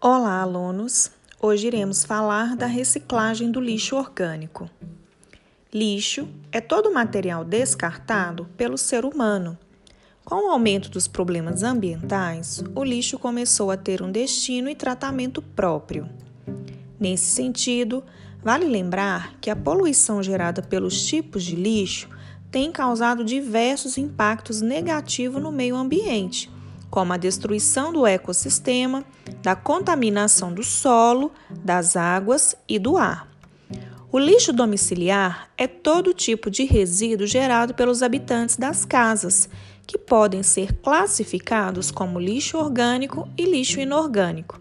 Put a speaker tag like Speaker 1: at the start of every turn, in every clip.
Speaker 1: Olá, alunos! Hoje iremos falar da reciclagem do lixo orgânico. Lixo é todo material descartado pelo ser humano. Com o aumento dos problemas ambientais, o lixo começou a ter um destino e tratamento próprio. Nesse sentido, vale lembrar que a poluição gerada pelos tipos de lixo tem causado diversos impactos negativos no meio ambiente como a destruição do ecossistema, da contaminação do solo, das águas e do ar. O lixo domiciliar é todo tipo de resíduo gerado pelos habitantes das casas, que podem ser classificados como lixo orgânico e lixo inorgânico.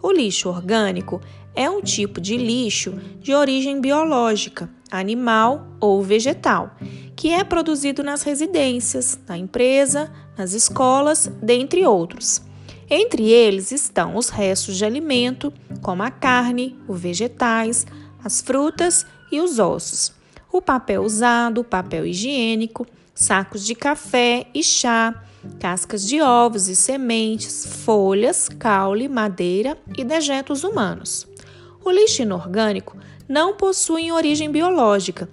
Speaker 1: O lixo orgânico é um tipo de lixo de origem biológica, animal ou vegetal, que é produzido nas residências, na empresa, nas escolas, dentre outros. Entre eles estão os restos de alimento, como a carne, os vegetais, as frutas e os ossos, o papel usado, o papel higiênico, sacos de café e chá, cascas de ovos e sementes, folhas, caule, madeira e dejetos humanos. O lixo inorgânico não possui origem biológica.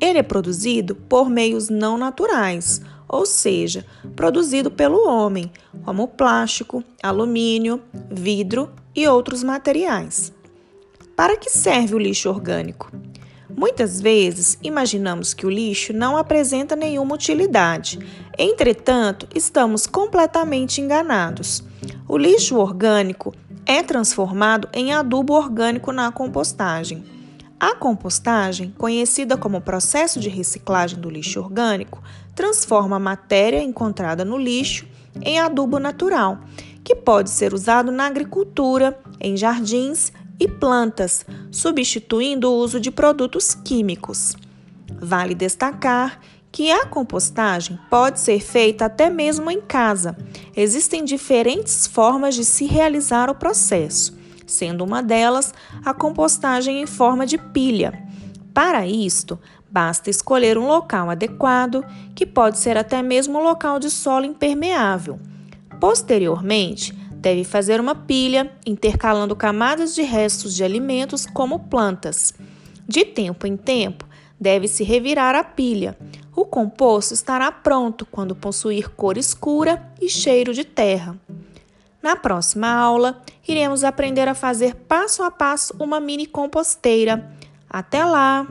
Speaker 1: Ele é produzido por meios não naturais, ou seja, produzido pelo homem, como plástico, alumínio, vidro e outros materiais. Para que serve o lixo orgânico? Muitas vezes imaginamos que o lixo não apresenta nenhuma utilidade. Entretanto, estamos completamente enganados. O lixo orgânico é transformado em adubo orgânico na compostagem. A compostagem, conhecida como processo de reciclagem do lixo orgânico, transforma a matéria encontrada no lixo em adubo natural, que pode ser usado na agricultura, em jardins e plantas, substituindo o uso de produtos químicos. Vale destacar que a compostagem pode ser feita até mesmo em casa. Existem diferentes formas de se realizar o processo sendo uma delas a compostagem em forma de pilha. Para isto, basta escolher um local adequado, que pode ser até mesmo um local de solo impermeável. Posteriormente, deve fazer uma pilha, intercalando camadas de restos de alimentos como plantas. De tempo em tempo, deve-se revirar a pilha. O composto estará pronto quando possuir cor escura e cheiro de terra. Na próxima aula, iremos aprender a fazer passo a passo uma mini composteira. Até lá!